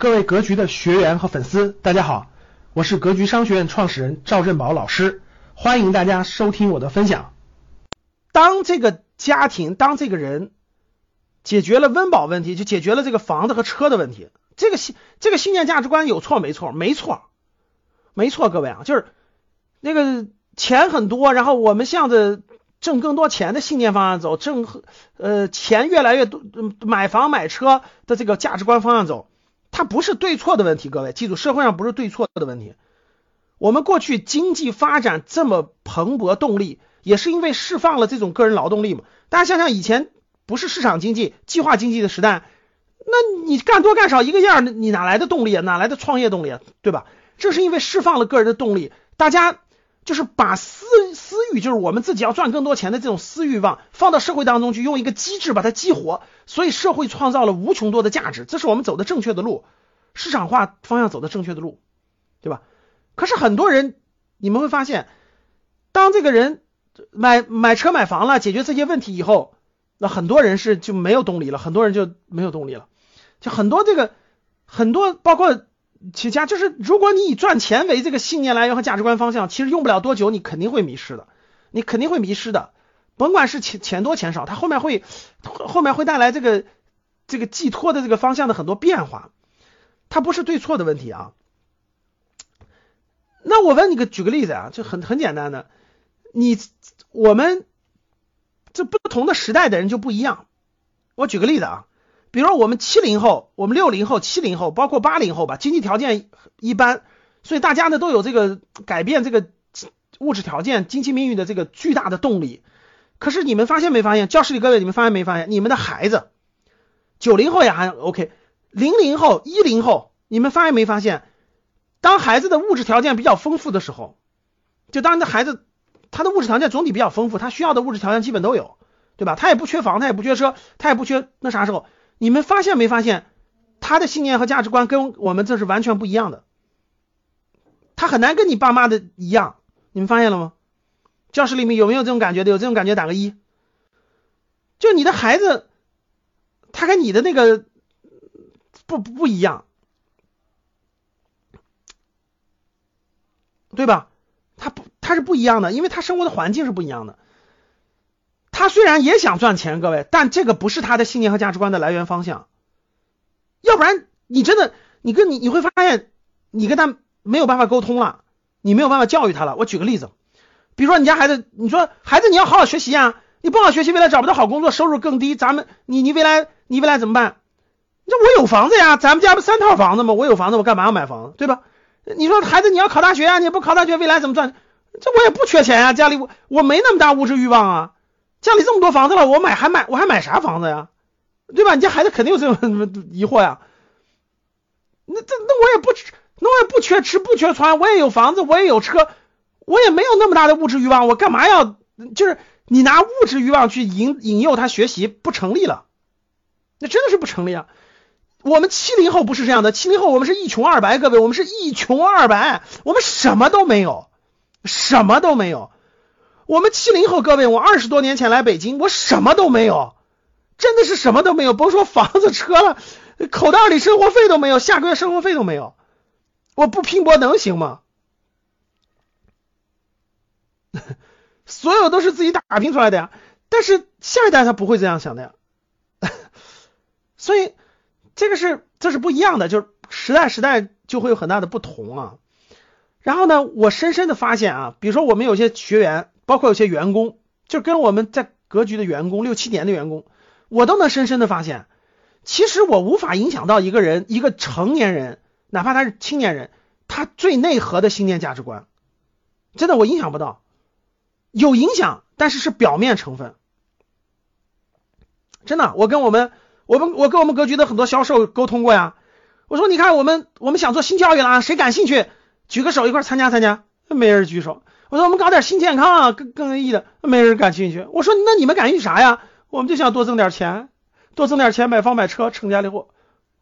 各位格局的学员和粉丝，大家好，我是格局商学院创始人赵振宝老师，欢迎大家收听我的分享。当这个家庭，当这个人解决了温饱问题，就解决了这个房子和车的问题，这个信这个信念价值观有错没错？没错，没错，各位啊，就是那个钱很多，然后我们向着挣更多钱的信念方向走，挣呃钱越来越多，买房买车的这个价值观方向走。它不是对错的问题，各位记住，社会上不是对错的问题。我们过去经济发展这么蓬勃动力，也是因为释放了这种个人劳动力嘛。大家想想，以前不是市场经济、计划经济的时代，那你干多干少一个样，你哪来的动力啊？哪来的创业动力啊？对吧？这是因为释放了个人的动力，大家就是把私私欲，就是我们自己要赚更多钱的这种私欲望，放到社会当中去，用一个机制把它激活。所以社会创造了无穷多的价值，这是我们走的正确的路，市场化方向走的正确的路，对吧？可是很多人，你们会发现，当这个人买买车买房了，解决这些问题以后，那很多人是就没有动力了，很多人就没有动力了，就很多这个很多包括企业家，就是如果你以赚钱为这个信念来源和价值观方向，其实用不了多久，你肯定会迷失的，你肯定会迷失的。甭管是钱钱多钱少，它后面会后面会带来这个这个寄托的这个方向的很多变化，它不是对错的问题啊。那我问你个，举个例子啊，就很很简单的，你我们这不同的时代的人就不一样。我举个例子啊，比如我们七零后、我们六零后、七零后，包括八零后吧，经济条件一般，所以大家呢都有这个改变这个物质条件、经济命运的这个巨大的动力。可是你们发现没发现？教室里各位，你们发现没发现？你们的孩子，九零后也还 OK，零零后、一零后，你们发现没发现？当孩子的物质条件比较丰富的时候，就当你的孩子他的物质条件总体比较丰富，他需要的物质条件基本都有，对吧？他也不缺房，他也不缺车，他也不缺那啥时候？你们发现没发现？他的信念和价值观跟我们这是完全不一样的，他很难跟你爸妈的一样，你们发现了吗？教室里面有没有这种感觉的？有这种感觉打个一。就你的孩子，他跟你的那个不不不一样，对吧？他不他是不一样的，因为他生活的环境是不一样的。他虽然也想赚钱，各位，但这个不是他的信念和价值观的来源方向。要不然你真的你跟你你会发现，你跟他没有办法沟通了，你没有办法教育他了。我举个例子。比如说你家孩子，你说孩子你要好好学习啊，你不好好学习，未来找不到好工作，收入更低，咱们你你未来你未来怎么办？你说我有房子呀，咱们家不三套房子吗？我有房子，我干嘛要买房，对吧？你说孩子你要考大学啊，你不考大学，未来怎么赚？这我也不缺钱呀，家里我我没那么大物质欲望啊，家里这么多房子了，我买还买我还买啥房子呀？对吧？你家孩子肯定有这种疑惑呀。那这那我也不那我也不缺吃不缺穿，我也有房子，我也有车。我也没有那么大的物质欲望，我干嘛要？就是你拿物质欲望去引引诱他学习，不成立了，那真的是不成立啊！我们七零后不是这样的，七零后我们是一穷二白，各位，我们是一穷二白，我们什么都没有，什么都没有。我们七零后各位，我二十多年前来北京，我什么都没有，真的是什么都没有，甭说房子车了，口袋里生活费都没有，下个月生活费都没有，我不拼搏能行吗？所有都是自己打拼出来的呀，但是下一代他不会这样想的呀，所以这个是这是不一样的，就是时代时代就会有很大的不同啊。然后呢，我深深的发现啊，比如说我们有些学员，包括有些员工，就跟我们在格局的员工，六七年的员工，我都能深深的发现，其实我无法影响到一个人，一个成年人，哪怕他是青年人，他最内核的信念价值观，真的我影响不到。有影响，但是是表面成分。真的，我跟我们，我们，我跟我们格局的很多销售沟通过呀。我说，你看，我们我们想做新教育了啊，谁感兴趣？举个手，一块参加参加。没人举手。我说，我们搞点新健康啊，更更有意义的。没人感兴趣。我说，那你们感兴趣啥呀？我们就想多挣点钱，多挣点钱买房买车，成家立户。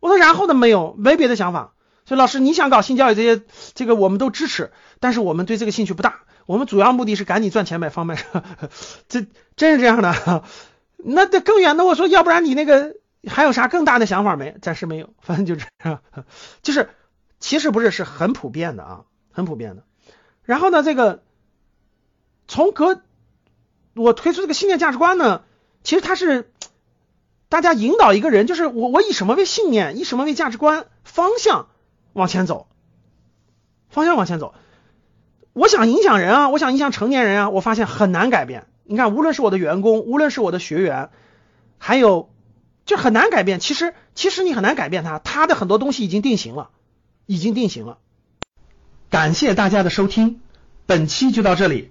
我说，然后呢？没有，没别的想法。所以老师，你想搞性教育这些，这个我们都支持，但是我们对这个兴趣不大。我们主要目的是赶紧赚钱买房买车，这真是这样的。那这更远的，我说要不然你那个还有啥更大的想法没？暂时没有，反正就这样。就是其实不是，是很普遍的啊，很普遍的。然后呢，这个从格我推出这个信念价值观呢，其实它是大家引导一个人，就是我我以什么为信念，以什么为价值观方向往前走，方向往前走。我想影响人啊，我想影响成年人啊，我发现很难改变。你看，无论是我的员工，无论是我的学员，还有就很难改变。其实，其实你很难改变他，他的很多东西已经定型了，已经定型了。感谢大家的收听，本期就到这里。